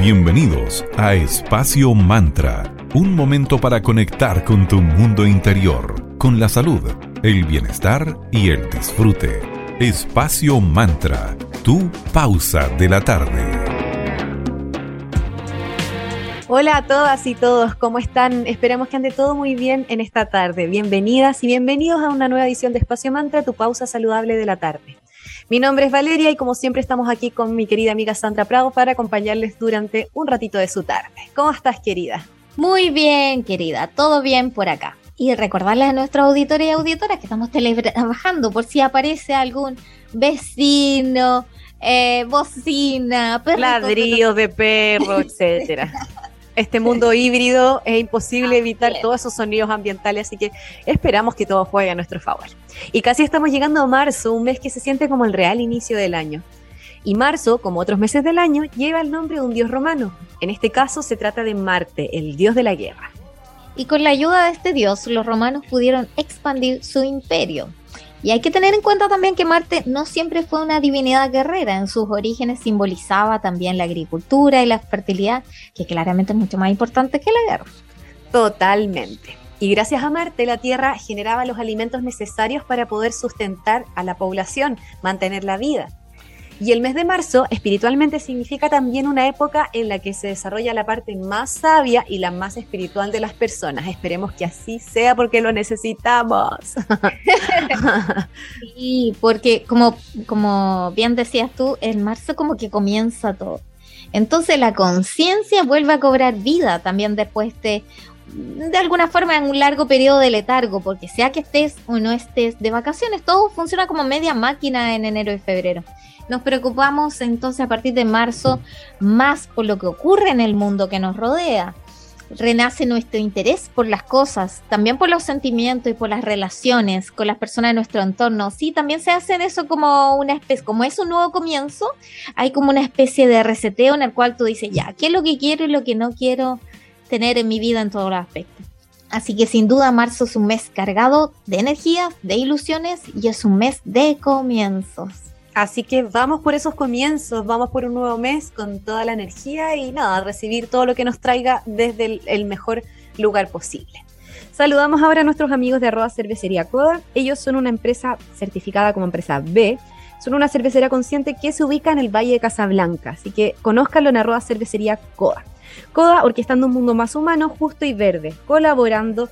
Bienvenidos a Espacio Mantra, un momento para conectar con tu mundo interior, con la salud, el bienestar y el disfrute. Espacio Mantra, tu pausa de la tarde. Hola a todas y todos, ¿cómo están? Esperamos que ande todo muy bien en esta tarde. Bienvenidas y bienvenidos a una nueva edición de Espacio Mantra, tu pausa saludable de la tarde. Mi nombre es Valeria y como siempre estamos aquí con mi querida amiga Sandra Prado para acompañarles durante un ratito de su tarde. ¿Cómo estás, querida? Muy bien, querida, todo bien por acá. Y recordarles a nuestros auditores y auditoras que estamos trabajando por si aparece algún vecino, eh, bocina, perro. Ladrillos de perro, etcétera. Este mundo híbrido es imposible evitar todos esos sonidos ambientales, así que esperamos que todo juegue a nuestro favor. Y casi estamos llegando a marzo, un mes que se siente como el real inicio del año. Y marzo, como otros meses del año, lleva el nombre de un dios romano. En este caso se trata de Marte, el dios de la guerra. Y con la ayuda de este dios, los romanos pudieron expandir su imperio. Y hay que tener en cuenta también que Marte no siempre fue una divinidad guerrera, en sus orígenes simbolizaba también la agricultura y la fertilidad, que claramente es mucho más importante que la guerra. Totalmente. Y gracias a Marte, la Tierra generaba los alimentos necesarios para poder sustentar a la población, mantener la vida. Y el mes de marzo espiritualmente significa también una época en la que se desarrolla la parte más sabia y la más espiritual de las personas. Esperemos que así sea porque lo necesitamos. sí, porque como, como bien decías tú, en marzo como que comienza todo. Entonces la conciencia vuelve a cobrar vida también después de de alguna forma en un largo periodo de letargo, porque sea que estés o no estés de vacaciones, todo funciona como media máquina en enero y febrero. Nos preocupamos entonces a partir de marzo más por lo que ocurre en el mundo que nos rodea. Renace nuestro interés por las cosas, también por los sentimientos y por las relaciones con las personas de nuestro entorno. Sí, también se hace eso como una especie, como es un nuevo comienzo, hay como una especie de reseteo en el cual tú dices, ya, ¿qué es lo que quiero y lo que no quiero tener en mi vida en todos los aspectos? Así que sin duda marzo es un mes cargado de energías, de ilusiones y es un mes de comienzos. Así que vamos por esos comienzos, vamos por un nuevo mes con toda la energía y nada, recibir todo lo que nos traiga desde el, mejor lugar posible. Saludamos ahora a nuestros amigos de arroba cervecería Coda. Ellos son una empresa certificada como empresa B. Son una cervecería consciente que se ubica en el Valle de Casablanca. Así que conózcanlo en arroba cervecería Coda. Coda orquestando un mundo más humano, justo y verde, colaborando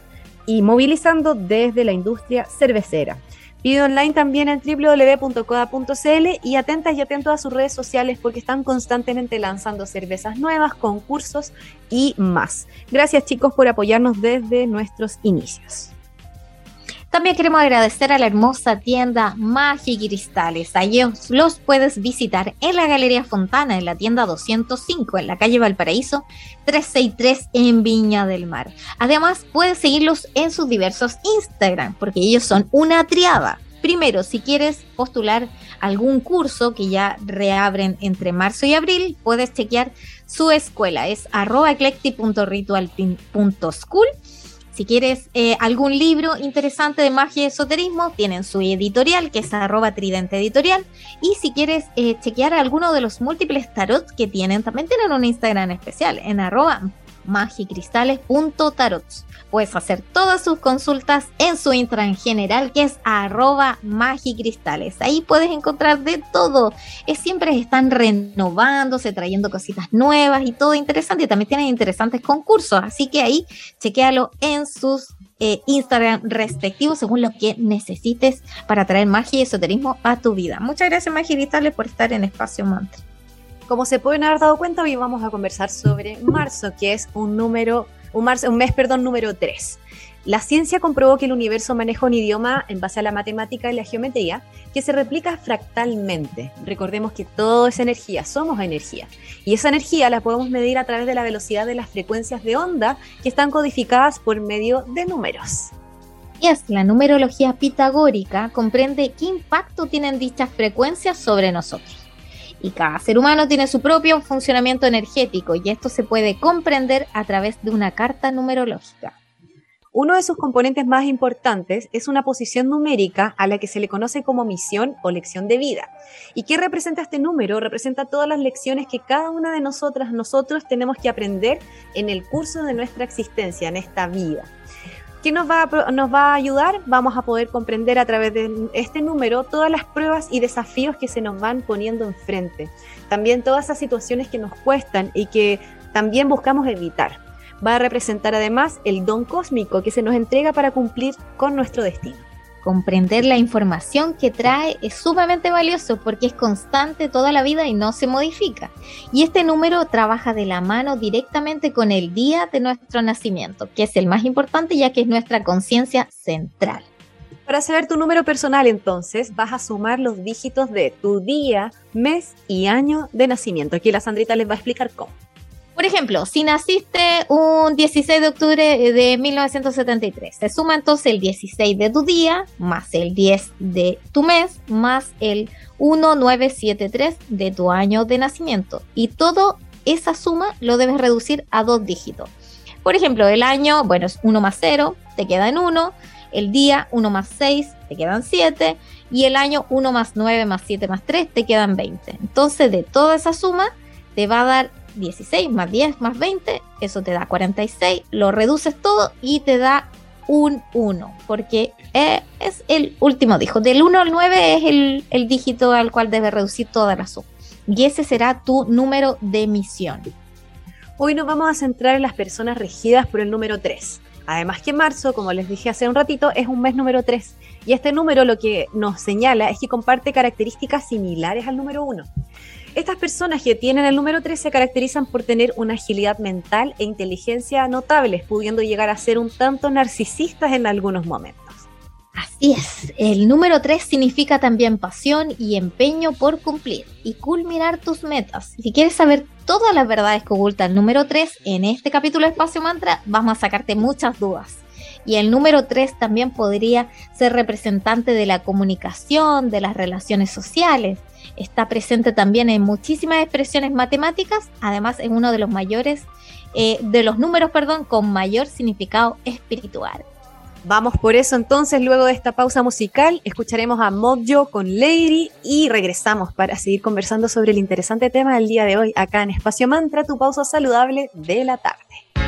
y movilizando desde la industria cervecera. Pide online también en www.coda.cl y atentas y atentos a sus redes sociales porque están constantemente lanzando cervezas nuevas, concursos y más. Gracias chicos por apoyarnos desde nuestros inicios. También queremos agradecer a la hermosa tienda Magi Cristales. Allí los puedes visitar en la Galería Fontana, en la tienda 205, en la calle Valparaíso 363 en Viña del Mar. Además, puedes seguirlos en sus diversos Instagram, porque ellos son una triada. Primero, si quieres postular algún curso que ya reabren entre marzo y abril, puedes chequear su escuela. Es arroba si quieres eh, algún libro interesante de magia y esoterismo, tienen su editorial, que es arroba tridente editorial. Y si quieres eh, chequear alguno de los múltiples tarots que tienen, también tienen un Instagram especial en arroba magicristales.tarots. Puedes hacer todas sus consultas en su intran general que es arroba magicristales. Ahí puedes encontrar de todo. Es, siempre están renovándose, trayendo cositas nuevas y todo interesante. También tienen interesantes concursos. Así que ahí chequéalo en sus eh, Instagram respectivos según lo que necesites para traer magia y esoterismo a tu vida. Muchas gracias Magicristales por estar en Espacio Mantra. Como se pueden haber dado cuenta, hoy vamos a conversar sobre marzo, que es un número, un, mes, perdón, número 3. La ciencia comprobó que el universo maneja un idioma en base a la matemática y la geometría que se replica fractalmente. Recordemos que todo es energía, somos energía. Y esa energía la podemos medir a través de la velocidad de las frecuencias de onda que están codificadas por medio de números. Y es la numerología pitagórica comprende qué impacto tienen dichas frecuencias sobre nosotros y cada ser humano tiene su propio funcionamiento energético y esto se puede comprender a través de una carta numerológica. Uno de sus componentes más importantes es una posición numérica a la que se le conoce como misión o lección de vida. ¿Y qué representa este número? Representa todas las lecciones que cada una de nosotras, nosotros tenemos que aprender en el curso de nuestra existencia, en esta vida. ¿Qué nos va, a, nos va a ayudar? Vamos a poder comprender a través de este número todas las pruebas y desafíos que se nos van poniendo enfrente. También todas esas situaciones que nos cuestan y que también buscamos evitar va a representar además el don cósmico que se nos entrega para cumplir con nuestro destino. Comprender la información que trae es sumamente valioso porque es constante toda la vida y no se modifica. Y este número trabaja de la mano directamente con el día de nuestro nacimiento, que es el más importante ya que es nuestra conciencia central. Para saber tu número personal entonces vas a sumar los dígitos de tu día, mes y año de nacimiento. Aquí la Sandrita les va a explicar cómo. Por ejemplo, si naciste un 16 de octubre de 1973, se suma entonces el 16 de tu día, más el 10 de tu mes, más el 1973 de tu año de nacimiento. Y toda esa suma lo debes reducir a dos dígitos. Por ejemplo, el año, bueno, es 1 más 0, te queda en 1. El día, 1 más 6, te quedan 7. Y el año, 1 más 9 más 7 más 3, te quedan 20. Entonces, de toda esa suma, te va a dar 16 más 10 más 20, eso te da 46, lo reduces todo y te da un 1, porque eh, es el último dígito. Del 1 al 9 es el, el dígito al cual debes reducir toda la suma. Y ese será tu número de misión. Hoy nos vamos a centrar en las personas regidas por el número 3. Además que marzo, como les dije hace un ratito, es un mes número 3. Y este número lo que nos señala es que comparte características similares al número 1. Estas personas que tienen el número 3 se caracterizan por tener una agilidad mental e inteligencia notables, pudiendo llegar a ser un tanto narcisistas en algunos momentos. Así es, el número 3 significa también pasión y empeño por cumplir y culminar tus metas. Si quieres saber todas las verdades que oculta el número 3, en este capítulo de Espacio Mantra vamos a sacarte muchas dudas. Y el número 3 también podría ser representante de la comunicación, de las relaciones sociales, está presente también en muchísimas expresiones matemáticas, además es uno de los mayores, eh, de los números, perdón, con mayor significado espiritual. Vamos por eso entonces, luego de esta pausa musical, escucharemos a Mojo con Lady y regresamos para seguir conversando sobre el interesante tema del día de hoy acá en Espacio Mantra, tu pausa saludable de la tarde.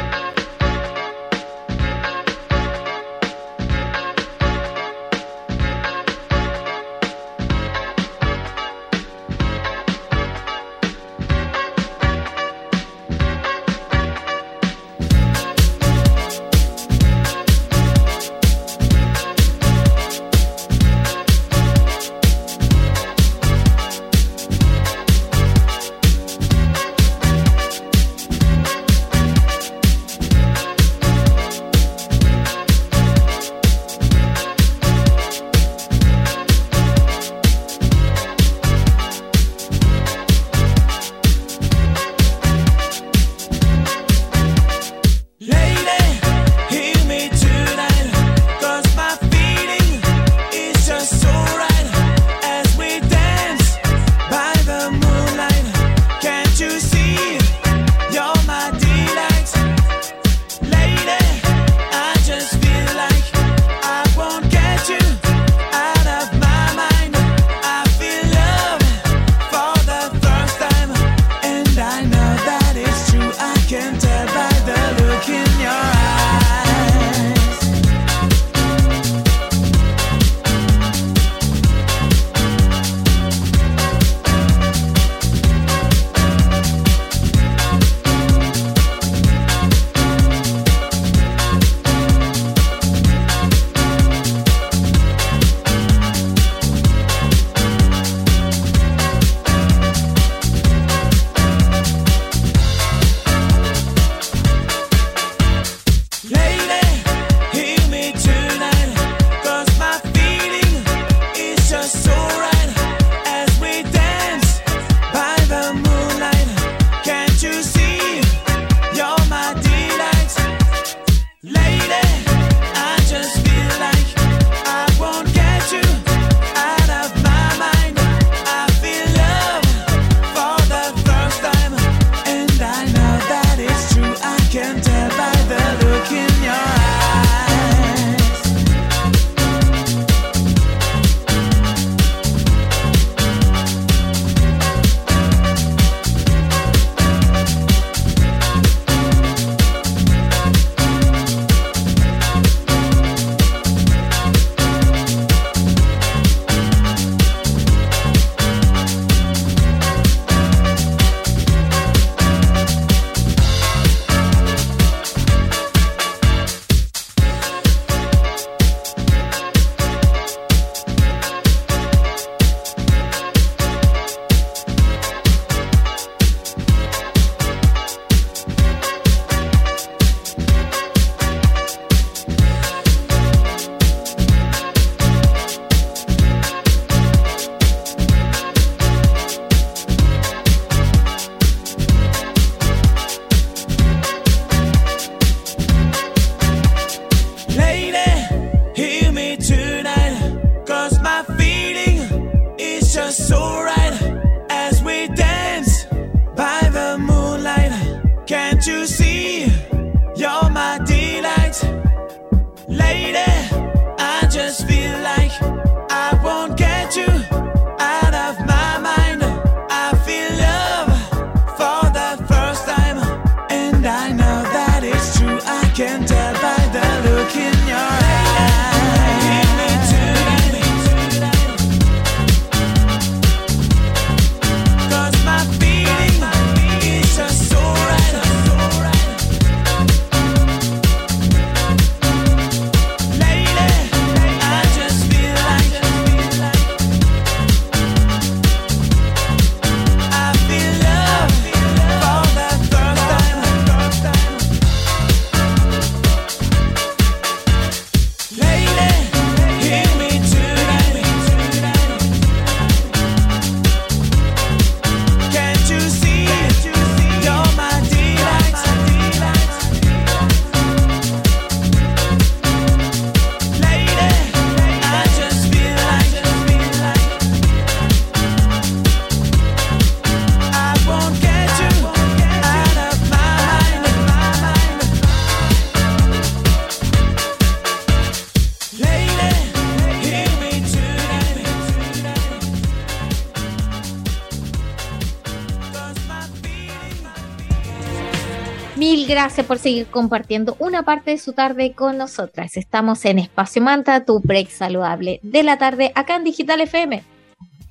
Gracias por seguir compartiendo una parte de su tarde con nosotras. Estamos en Espacio Manta, tu break saludable de la tarde, acá en Digital FM,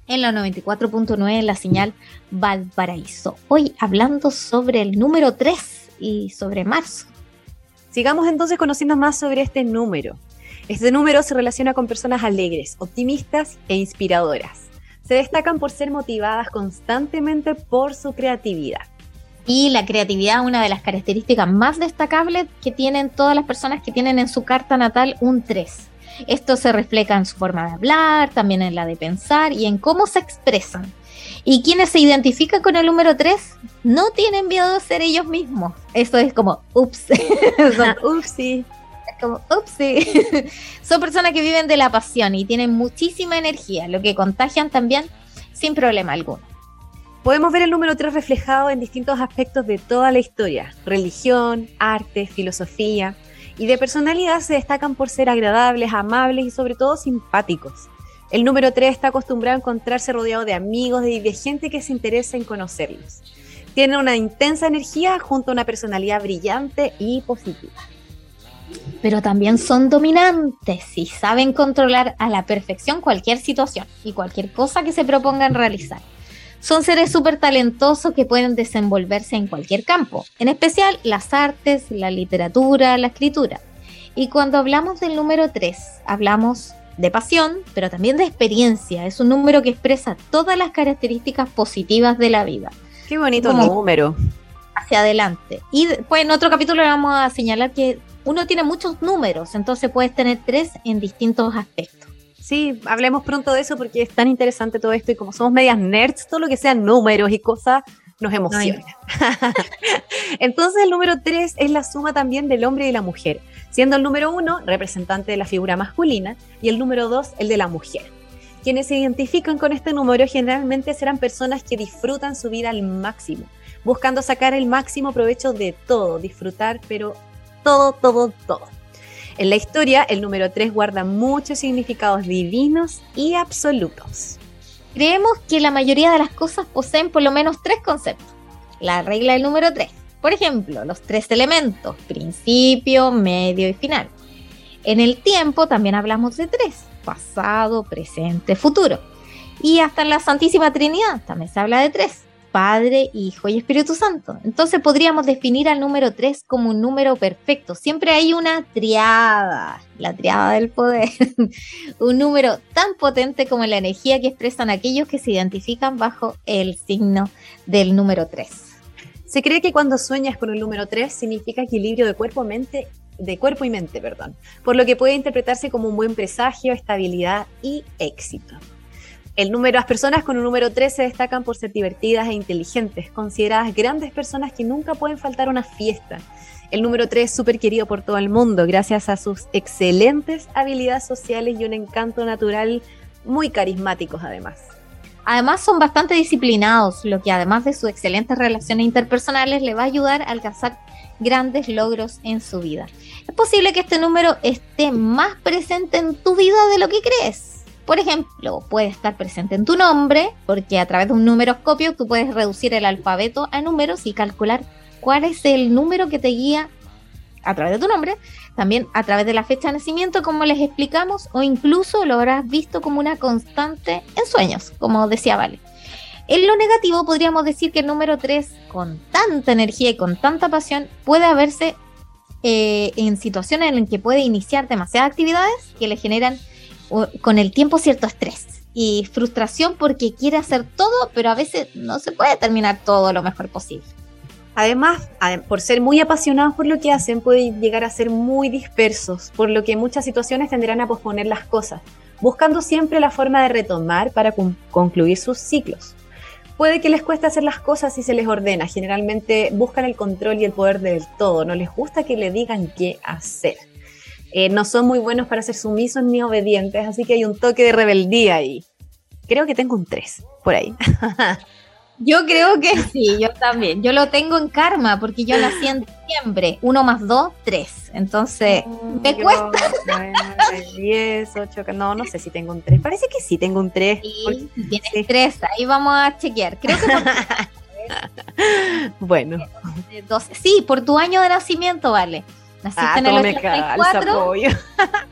en la 94.9 en la señal Valparaíso. Hoy hablando sobre el número 3 y sobre marzo. Sigamos entonces conociendo más sobre este número. Este número se relaciona con personas alegres, optimistas e inspiradoras. Se destacan por ser motivadas constantemente por su creatividad y la creatividad, una de las características más destacables que tienen todas las personas que tienen en su carta natal un 3. Esto se refleja en su forma de hablar, también en la de pensar y en cómo se expresan. Y quienes se identifican con el número 3 no tienen miedo de ser ellos mismos. Esto es como, ups. Son, upsi. Como, upsi. Son personas que viven de la pasión y tienen muchísima energía, lo que contagian también sin problema alguno. Podemos ver el número 3 reflejado en distintos aspectos de toda la historia, religión, arte, filosofía, y de personalidad se destacan por ser agradables, amables y sobre todo simpáticos. El número 3 está acostumbrado a encontrarse rodeado de amigos y de gente que se interesa en conocerlos. Tiene una intensa energía junto a una personalidad brillante y positiva. Pero también son dominantes y saben controlar a la perfección cualquier situación y cualquier cosa que se propongan realizar. Son seres súper talentosos que pueden desenvolverse en cualquier campo, en especial las artes, la literatura, la escritura. Y cuando hablamos del número 3, hablamos de pasión, pero también de experiencia. Es un número que expresa todas las características positivas de la vida. Qué bonito número. Hacia adelante. Y pues en otro capítulo vamos a señalar que uno tiene muchos números, entonces puedes tener tres en distintos aspectos. Sí, hablemos pronto de eso porque es tan interesante todo esto y como somos medias nerds, todo lo que sean números y cosas nos emociona. Entonces el número 3 es la suma también del hombre y la mujer, siendo el número 1 representante de la figura masculina y el número 2 el de la mujer. Quienes se identifican con este número generalmente serán personas que disfrutan su vida al máximo, buscando sacar el máximo provecho de todo, disfrutar, pero todo, todo, todo. En la historia, el número 3 guarda muchos significados divinos y absolutos. Creemos que la mayoría de las cosas poseen por lo menos tres conceptos. La regla del número 3. Por ejemplo, los tres elementos, principio, medio y final. En el tiempo también hablamos de tres, pasado, presente, futuro. Y hasta en la Santísima Trinidad también se habla de tres, Padre, Hijo y Espíritu Santo. Entonces podríamos definir al número 3 como un número perfecto. Siempre hay una triada, la triada del poder. un número tan potente como la energía que expresan aquellos que se identifican bajo el signo del número 3. Se cree que cuando sueñas con el número 3 significa equilibrio de cuerpo, mente, de cuerpo y mente, perdón, por lo que puede interpretarse como un buen presagio, estabilidad y éxito. El número, las personas con un número 3 se destacan por ser divertidas e inteligentes, consideradas grandes personas que nunca pueden faltar a una fiesta. El número 3 es súper querido por todo el mundo gracias a sus excelentes habilidades sociales y un encanto natural muy carismáticos además. Además son bastante disciplinados, lo que además de sus excelentes relaciones interpersonales le va a ayudar a alcanzar grandes logros en su vida. Es posible que este número esté más presente en tu vida de lo que crees. Por ejemplo, puede estar presente en tu nombre, porque a través de un numeroscopio tú puedes reducir el alfabeto a números y calcular cuál es el número que te guía a través de tu nombre, también a través de la fecha de nacimiento, como les explicamos, o incluso lo habrás visto como una constante en sueños, como decía Vale. En lo negativo podríamos decir que el número 3, con tanta energía y con tanta pasión, puede haberse eh, en situaciones en las que puede iniciar demasiadas actividades que le generan con el tiempo cierto estrés y frustración porque quiere hacer todo, pero a veces no se puede terminar todo lo mejor posible. Además, por ser muy apasionados por lo que hacen, pueden llegar a ser muy dispersos, por lo que en muchas situaciones tendrán a posponer las cosas, buscando siempre la forma de retomar para concluir sus ciclos puede que les cueste hacer las cosas si se les ordena. Generalmente buscan el control y el poder del todo. No les gusta que le digan qué hacer. Eh, no son muy buenos para ser sumisos ni obedientes, así que hay un toque de rebeldía ahí. Creo que tengo un 3 por ahí. Yo creo que sí, yo también. Yo lo tengo en karma porque yo nací en diciembre. Uno más dos, tres. Entonces, mm, me cuesta. 10, 8, no, no sé si tengo un 3. Parece que sí tengo un 3. Sí, tienes 3, ahí vamos a chequear. Creo que por bueno. Sí, por tu año de nacimiento, vale. Naciste ah, en el 84.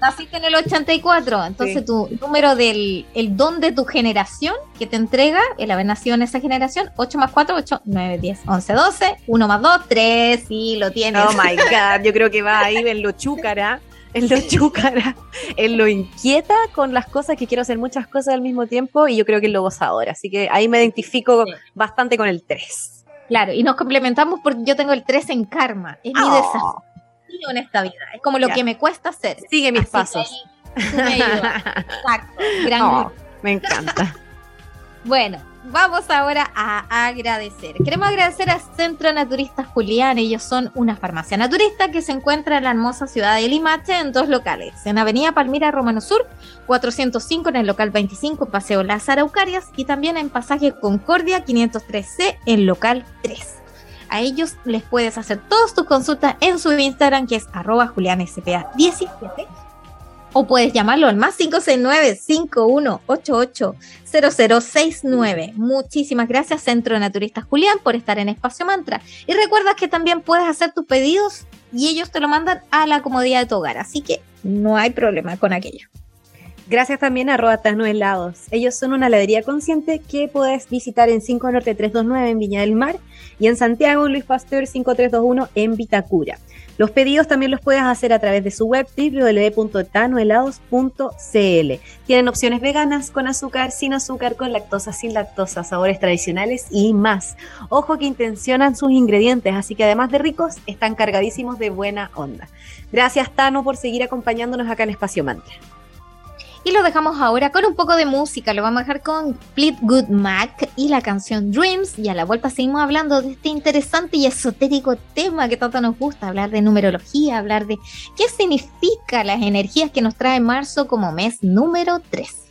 naciste en el 84. Entonces tu número del el don de tu generación que te entrega el haber nacido en esa generación, 8 más 4, 8, 9, 10, 11, 12, 1 más 2, 3, sí, lo tienes. Oh my God, yo creo que va ahí en lo chúcara. En lo chúcara, en lo inquieta con las cosas, que quiero hacer muchas cosas al mismo tiempo y yo creo que en lo gozador. Así que ahí me identifico bastante con el 3. Claro, y nos complementamos porque yo tengo el 3 en karma. Es mi oh. desafío en esta vida. Es como lo que me cuesta hacer. Sigue mis pasos. Exacto. me encanta. bueno, vamos ahora a agradecer. Queremos agradecer al Centro Naturista Julián. Ellos son una farmacia naturista que se encuentra en la hermosa ciudad de Limache en dos locales. En Avenida Palmira Romano Sur, 405 en el local 25, Paseo Las Araucarias y también en Pasaje Concordia 503C en local 3. A ellos les puedes hacer todas tus consultas en su Instagram, que es arroba julianspa17. O puedes llamarlo al más 569-5188-0069. Muchísimas gracias, Centro de Naturistas Julián, por estar en Espacio Mantra. Y recuerda que también puedes hacer tus pedidos y ellos te lo mandan a la comodidad de tu hogar. Así que no hay problema con aquello. Gracias también a Roatano Helados. Ellos son una heladería consciente que puedes visitar en 5 Norte 329 en Viña del Mar y en Santiago Luis Pasteur 5321 en Vitacura. Los pedidos también los puedes hacer a través de su web www.tanohelados.cl. Tienen opciones veganas, con azúcar, sin azúcar, con lactosa, sin lactosa, sabores tradicionales y más. Ojo que intencionan sus ingredientes, así que además de ricos, están cargadísimos de buena onda. Gracias Tano por seguir acompañándonos acá en Espacio Mantra. Y lo dejamos ahora con un poco de música. Lo vamos a dejar con Good Mac y la canción Dreams. Y a la vuelta seguimos hablando de este interesante y esotérico tema que tanto nos gusta. Hablar de numerología, hablar de qué significa las energías que nos trae marzo como mes número 3.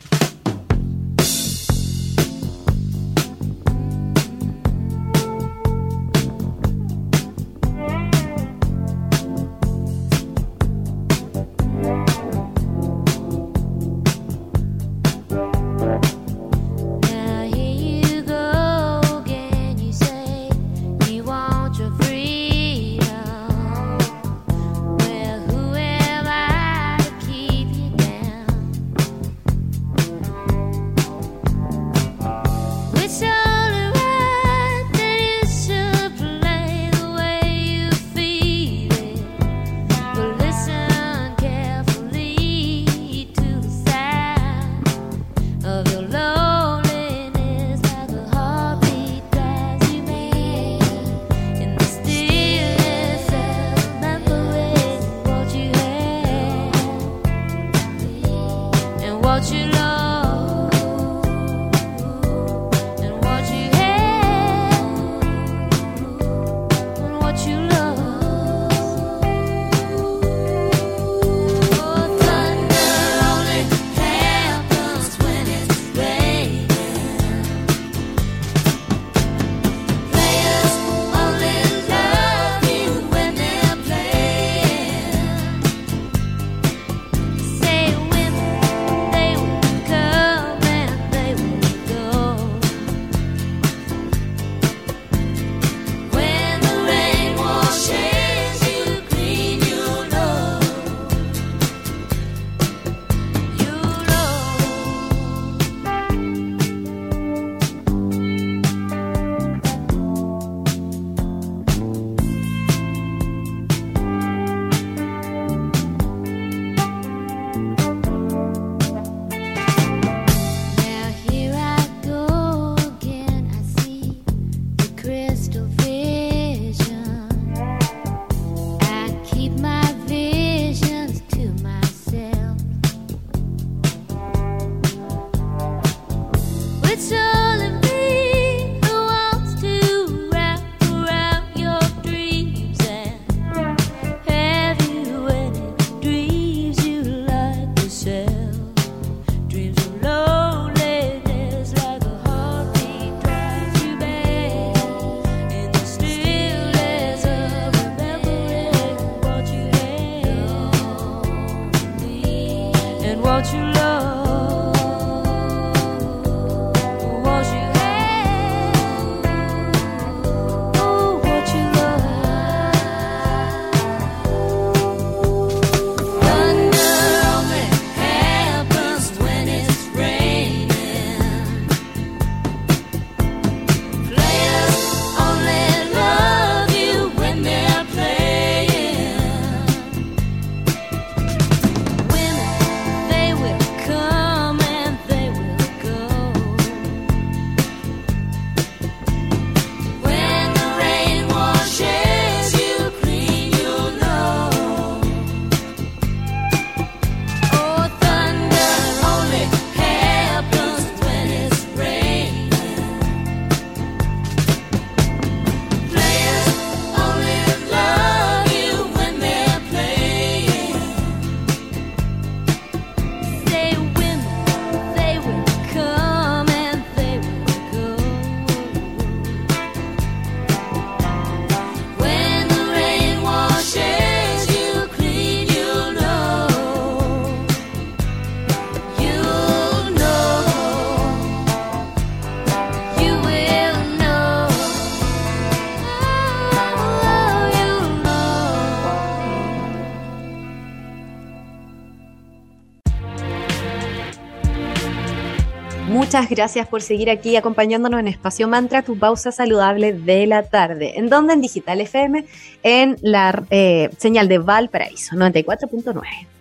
Gracias por seguir aquí acompañándonos en Espacio Mantra, tu pausa saludable de la tarde. ¿En donde En Digital FM, en la eh, señal de Valparaíso, 94.9.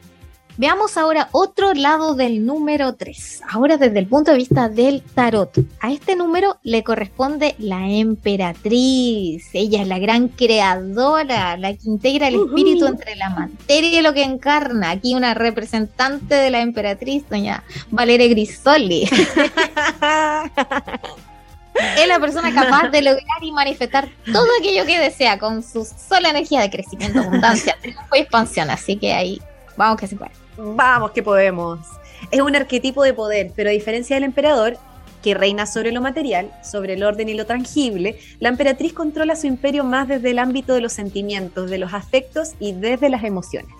Veamos ahora otro lado del número 3, ahora desde el punto de vista del tarot. A este número le corresponde la emperatriz. Ella es la gran creadora, la que integra el espíritu entre la materia y lo que encarna. Aquí una representante de la emperatriz, doña Valeria Grisoli. es la persona capaz de lograr y manifestar todo aquello que desea con su sola energía de crecimiento, abundancia, triunfo y expansión. Así que ahí, vamos que se puede. Vamos que podemos. Es un arquetipo de poder, pero a diferencia del emperador, que reina sobre lo material, sobre el orden y lo tangible, la emperatriz controla su imperio más desde el ámbito de los sentimientos, de los afectos y desde las emociones.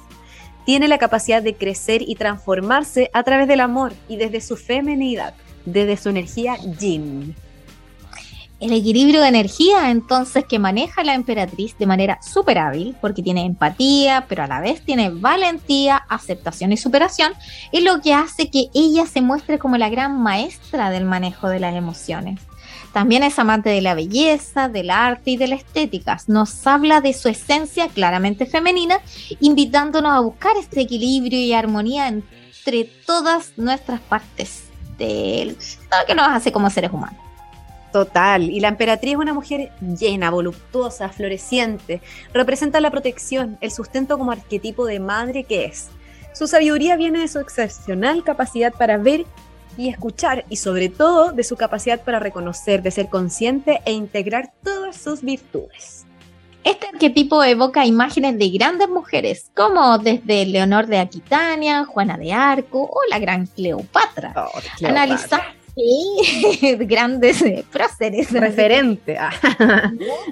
Tiene la capacidad de crecer y transformarse a través del amor y desde su femenidad, desde su energía yin el equilibrio de energía entonces que maneja la emperatriz de manera súper hábil, porque tiene empatía, pero a la vez tiene valentía, aceptación y superación, es lo que hace que ella se muestre como la gran maestra del manejo de las emociones. También es amante de la belleza, del arte y de la estética. Nos habla de su esencia claramente femenina, invitándonos a buscar este equilibrio y armonía entre todas nuestras partes de lo que nos hace como seres humanos. Total. Y la emperatriz es una mujer llena, voluptuosa, floreciente. Representa la protección, el sustento como arquetipo de madre que es. Su sabiduría viene de su excepcional capacidad para ver y escuchar y sobre todo de su capacidad para reconocer, de ser consciente e integrar todas sus virtudes. Este arquetipo evoca imágenes de grandes mujeres, como desde Leonor de Aquitania, Juana de Arco o la gran Cleopatra. Oh, Cleopatra. Sí, grandes eh, próceres. Referente. Ah.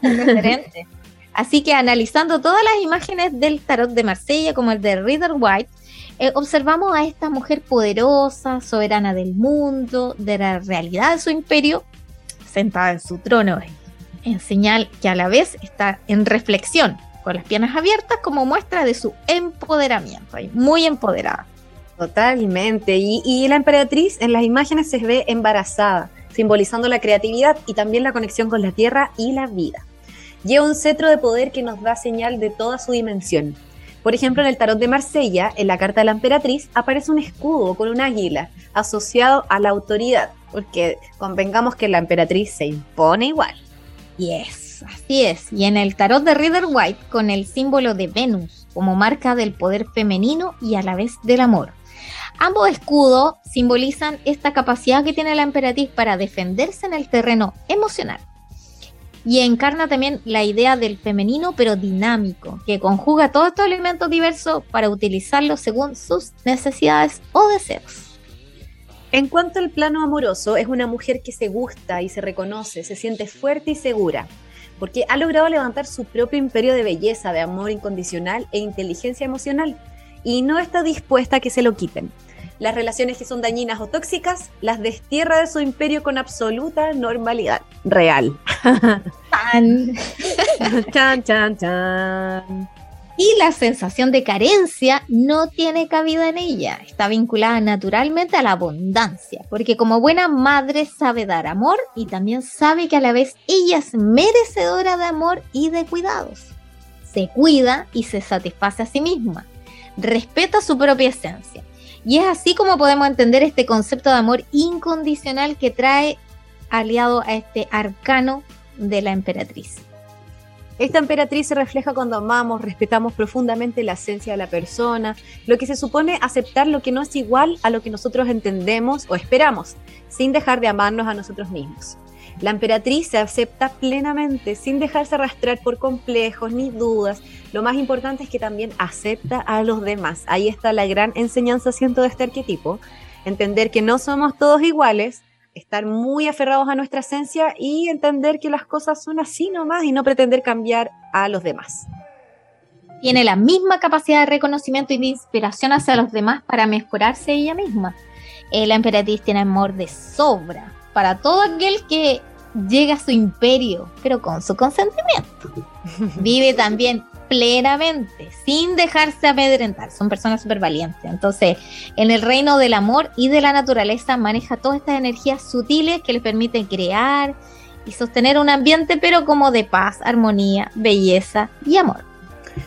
Referente. Así que analizando todas las imágenes del tarot de Marsella, como el de Reader White, eh, observamos a esta mujer poderosa, soberana del mundo, de la realidad de su imperio, sentada en su trono, en señal que a la vez está en reflexión, con las piernas abiertas como muestra de su empoderamiento, muy empoderada. Totalmente. Y, la emperatriz en las imágenes se ve embarazada, simbolizando la creatividad y también la conexión con la tierra y la vida. Lleva un cetro de poder que nos da señal de toda su dimensión. Por ejemplo, en el tarot de Marsella, en la carta de la emperatriz, aparece un escudo con un águila asociado a la autoridad, porque convengamos que la emperatriz se impone igual. Yes, así es. Y en el tarot de Rider White, con el símbolo de Venus como marca del poder femenino y a la vez del amor. Ambos escudos simbolizan esta capacidad que tiene la emperatriz para defenderse en el terreno emocional. Y encarna también la idea del femenino pero dinámico, que conjuga todos estos elementos diversos para utilizarlos según sus necesidades o deseos. En cuanto al plano amoroso, es una mujer que se gusta y se reconoce, se siente fuerte y segura, porque ha logrado levantar su propio imperio de belleza, de amor incondicional e inteligencia emocional, y no está dispuesta a que se lo quiten. Las relaciones que son dañinas o tóxicas las destierra de su imperio con absoluta normalidad. Real. chan, chan, chan. Y la sensación de carencia no tiene cabida en ella. Está vinculada naturalmente a la abundancia, porque como buena madre sabe dar amor y también sabe que a la vez ella es merecedora de amor y de cuidados. Se cuida y se satisface a sí misma. Respeta su propia esencia y es así como podemos entender este concepto de amor incondicional que trae aliado a este arcano de la emperatriz. Esta emperatriz se refleja cuando amamos, respetamos profundamente la esencia de la persona, lo que se supone aceptar lo que no es igual a lo que nosotros entendemos o esperamos, sin dejar de amarnos a nosotros mismos. La emperatriz se acepta plenamente, sin dejarse arrastrar por complejos ni dudas. Lo más importante es que también acepta a los demás. Ahí está la gran enseñanza, siento, de este arquetipo. Entender que no somos todos iguales, estar muy aferrados a nuestra esencia y entender que las cosas son así nomás y no pretender cambiar a los demás. Tiene la misma capacidad de reconocimiento y de inspiración hacia los demás para mejorarse ella misma. Eh, la emperatriz tiene amor de sobra para todo aquel que llega a su imperio, pero con su consentimiento. Vive también plenamente, sin dejarse amedrentar. Son personas súper valientes. Entonces, en el reino del amor y de la naturaleza maneja todas estas energías sutiles que les permiten crear y sostener un ambiente, pero como de paz, armonía, belleza y amor.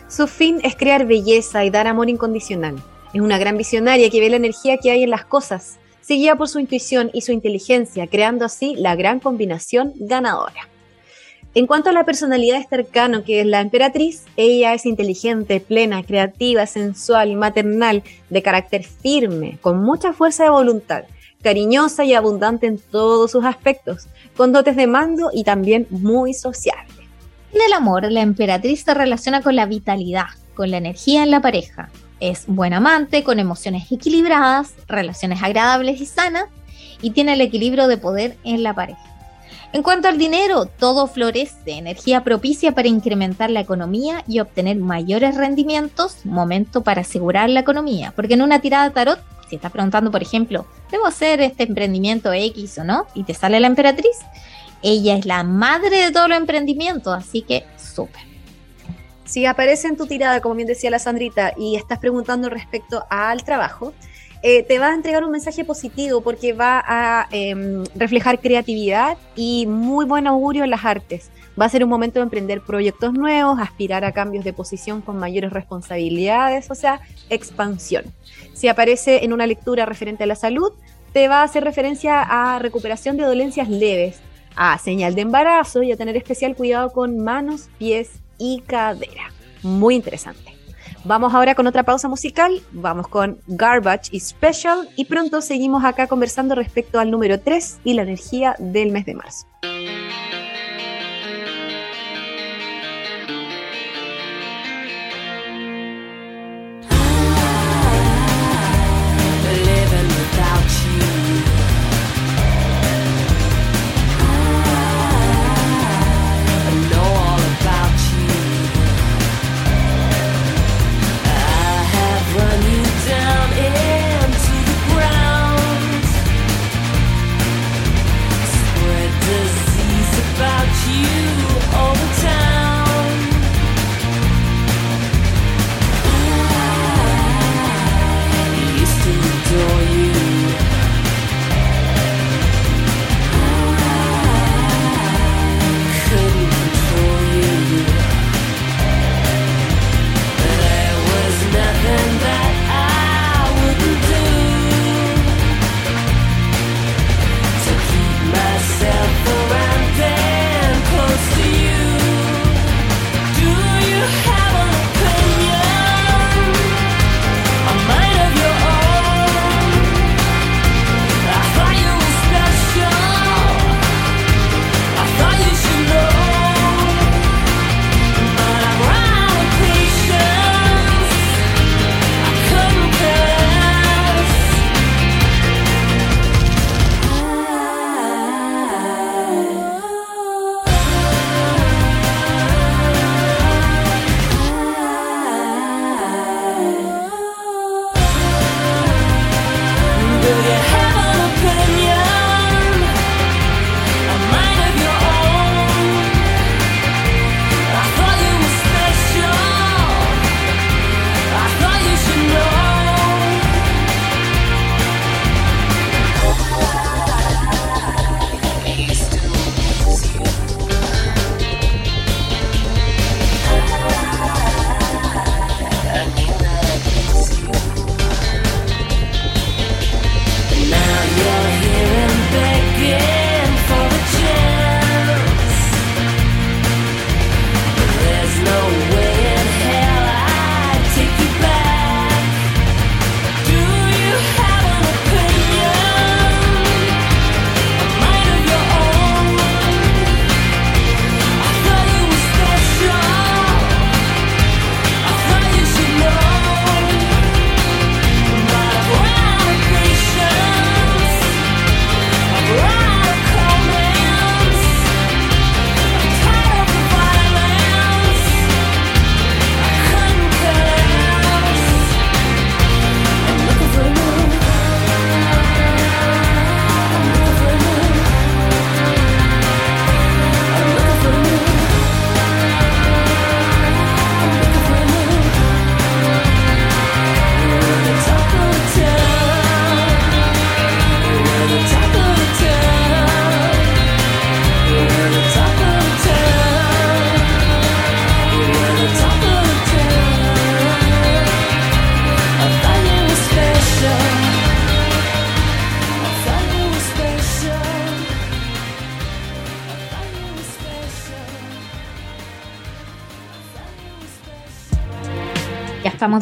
Su fin es crear belleza y dar amor incondicional. Es una gran visionaria que ve la energía que hay en las cosas, seguida por su intuición y su inteligencia, creando así la gran combinación ganadora. En cuanto a la personalidad de cercano, que es la emperatriz, ella es inteligente, plena, creativa, sensual, maternal, de carácter firme, con mucha fuerza de voluntad, cariñosa y abundante en todos sus aspectos, con dotes de mando y también muy sociable. En el amor, la emperatriz se relaciona con la vitalidad, con la energía en la pareja. Es buen amante, con emociones equilibradas, relaciones agradables y sanas, y tiene el equilibrio de poder en la pareja. En cuanto al dinero, todo florece, energía propicia para incrementar la economía y obtener mayores rendimientos, momento para asegurar la economía, porque en una tirada de tarot, si estás preguntando, por ejemplo, ¿debo hacer este emprendimiento X o no? Y te sale la emperatriz, ella es la madre de todos los emprendimientos, así que súper. Si aparece en tu tirada, como bien decía la Sandrita, y estás preguntando respecto al trabajo, eh, te va a entregar un mensaje positivo porque va a em, reflejar creatividad y muy buen augurio en las artes. Va a ser un momento de emprender proyectos nuevos, aspirar a cambios de posición con mayores responsabilidades, o sea, expansión. Si aparece en una lectura referente a la salud, te va a hacer referencia a recuperación de dolencias leves, a señal de embarazo y a tener especial cuidado con manos, pies y cadera. Muy interesante. Vamos ahora con otra pausa musical, vamos con Garbage y Special y pronto seguimos acá conversando respecto al número 3 y la energía del mes de marzo.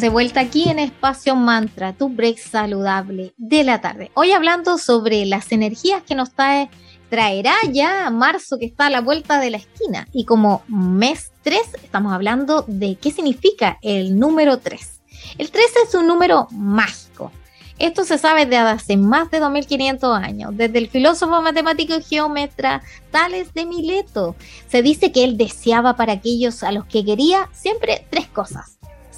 De vuelta aquí en Espacio Mantra, tu break saludable de la tarde. Hoy hablando sobre las energías que nos trae, traerá ya marzo que está a la vuelta de la esquina. Y como mes 3 estamos hablando de qué significa el número 3. El 3 es un número mágico. Esto se sabe desde hace más de 2500 años, desde el filósofo matemático y geómetra Tales de Mileto. Se dice que él deseaba para aquellos a los que quería siempre tres cosas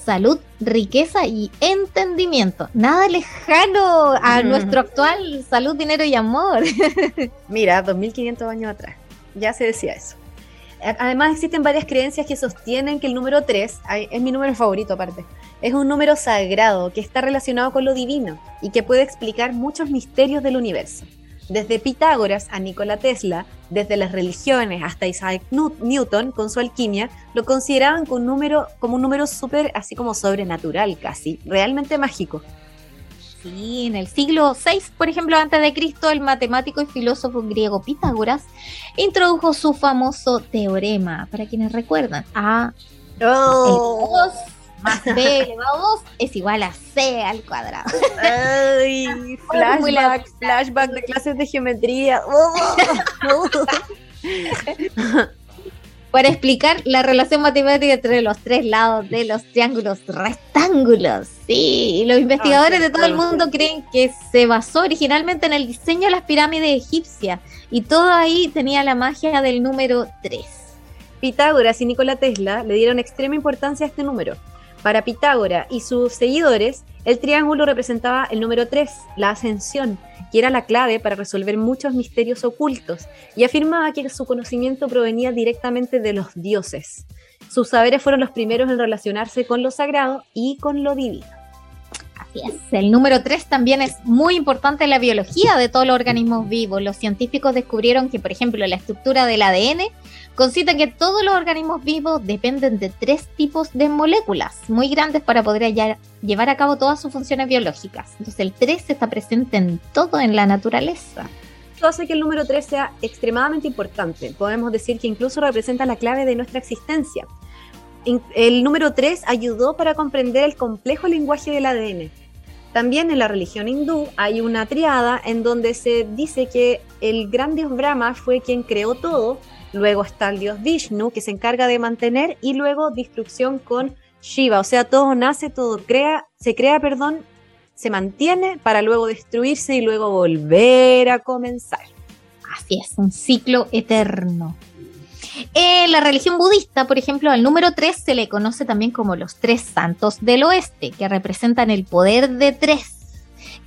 salud, riqueza y entendimiento. Nada lejano a nuestro actual salud, dinero y amor. Mira, 2500 años atrás, ya se decía eso. Además existen varias creencias que sostienen que el número 3, es mi número favorito aparte, es un número sagrado que está relacionado con lo divino y que puede explicar muchos misterios del universo. Desde Pitágoras a Nikola Tesla, desde las religiones hasta Isaac Newton con su alquimia, lo consideraban como un número, como un número súper, así como sobrenatural casi, realmente mágico. Sí, en el siglo VI, por ejemplo, antes de Cristo, el matemático y filósofo griego Pitágoras introdujo su famoso teorema, para quienes recuerdan, a oh más B elevado a 2 es igual a C al cuadrado. Ay, flashback, flashback de clases de geometría. Para explicar la relación matemática entre los tres lados de los triángulos rectángulos. Sí, los investigadores de todo el mundo creen que se basó originalmente en el diseño de las pirámides egipcias y todo ahí tenía la magia del número 3. Pitágoras y Nikola Tesla le dieron extrema importancia a este número para Pitágora y sus seguidores, el triángulo representaba el número 3, la ascensión, que era la clave para resolver muchos misterios ocultos, y afirmaba que su conocimiento provenía directamente de los dioses. Sus saberes fueron los primeros en relacionarse con lo sagrado y con lo divino. El número 3 también es muy importante en la biología de todos los organismos vivos. Los científicos descubrieron que, por ejemplo, la estructura del ADN consiste en que todos los organismos vivos dependen de tres tipos de moléculas muy grandes para poder llevar a cabo todas sus funciones biológicas. Entonces el 3 está presente en todo en la naturaleza. Esto hace que el número 3 sea extremadamente importante. Podemos decir que incluso representa la clave de nuestra existencia. El número 3 ayudó para comprender el complejo lenguaje del ADN. También en la religión hindú hay una triada en donde se dice que el gran dios Brahma fue quien creó todo Luego está el dios Vishnu, que se encarga de mantener, y luego destrucción con Shiva. O sea, todo nace, todo crea, se crea, perdón, se mantiene para luego destruirse y luego volver a comenzar. Así es, un ciclo eterno. En la religión budista, por ejemplo, al número 3 se le conoce también como los tres santos del oeste, que representan el poder de tres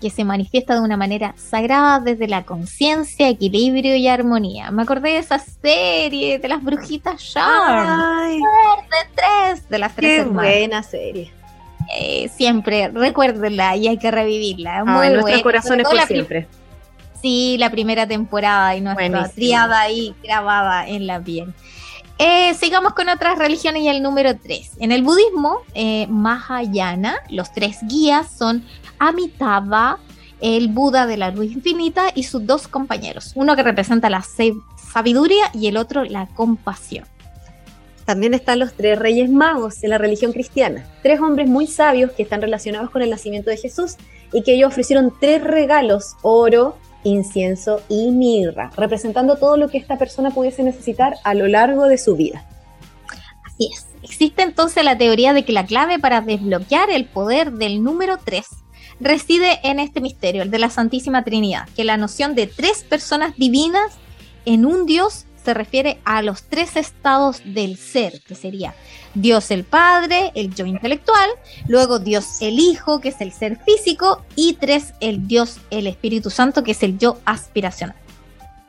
que se manifiesta de una manera sagrada desde la conciencia, equilibrio y armonía. Me acordé de esa serie de las brujitas Charm. De tres, de las tres Qué buena serie. Eh, siempre, recuérdenla y hay que revivirla. Muy en nuestros corazones por siempre. Sí, la primera temporada y nuestra triada ahí grabada en la piel. Eh, sigamos con otras religiones y el número 3. En el budismo, eh, Mahayana, los tres guías son Amitabha, el Buda de la luz infinita y sus dos compañeros, uno que representa la sabiduría y el otro la compasión. También están los tres reyes magos en la religión cristiana, tres hombres muy sabios que están relacionados con el nacimiento de Jesús y que ellos ofrecieron tres regalos, oro, incienso y mirra, representando todo lo que esta persona pudiese necesitar a lo largo de su vida. Así es. Existe entonces la teoría de que la clave para desbloquear el poder del número 3 reside en este misterio, el de la Santísima Trinidad, que la noción de tres personas divinas en un Dios se refiere a los tres estados del ser, que sería Dios el Padre, el yo intelectual, luego Dios el Hijo, que es el ser físico, y tres, el Dios el Espíritu Santo, que es el yo aspiracional.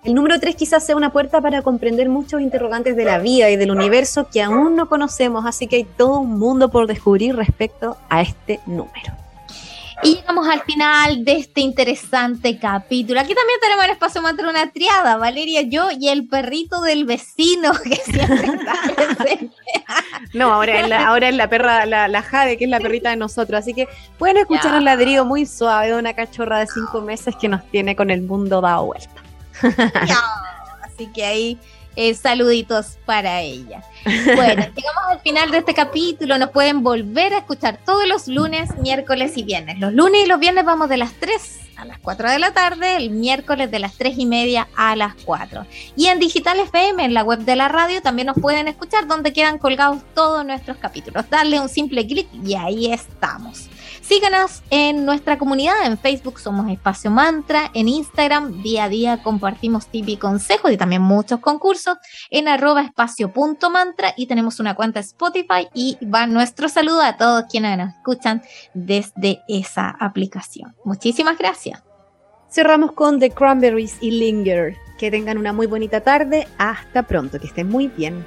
El número tres quizás sea una puerta para comprender muchos interrogantes de la vida y del universo que aún no conocemos, así que hay todo un mundo por descubrir respecto a este número. Y llegamos al final de este interesante capítulo. Aquí también tenemos el espacio mantra una triada, Valeria, yo y el perrito del vecino que siempre está presente. No, ahora es la, ahora es la perra, la, Jade, que es la perrita de nosotros. Así que pueden escuchar un ladrido muy suave de una cachorra de cinco meses que nos tiene con el mundo dado vuelta. Así que ahí Eh, saluditos para ella. Bueno, llegamos al final de este capítulo. Nos pueden volver a escuchar todos los lunes, miércoles y viernes. Los lunes y los viernes vamos de las 3 a las 4 de la tarde, el miércoles de las 3 y media a las 4. Y en Digital FM, en la web de la radio, también nos pueden escuchar donde quedan colgados todos nuestros capítulos. Darle un simple clic y ahí estamos. Síganos en nuestra comunidad, en Facebook somos Espacio Mantra, en Instagram día a día compartimos tips y consejos y también muchos concursos en arroba espacio.mantra y tenemos una cuenta Spotify y va nuestro saludo a todos quienes nos escuchan desde esa aplicación. Muchísimas gracias. Cerramos con The Cranberries y Linger. Que tengan una muy bonita tarde. Hasta pronto, que estén muy bien.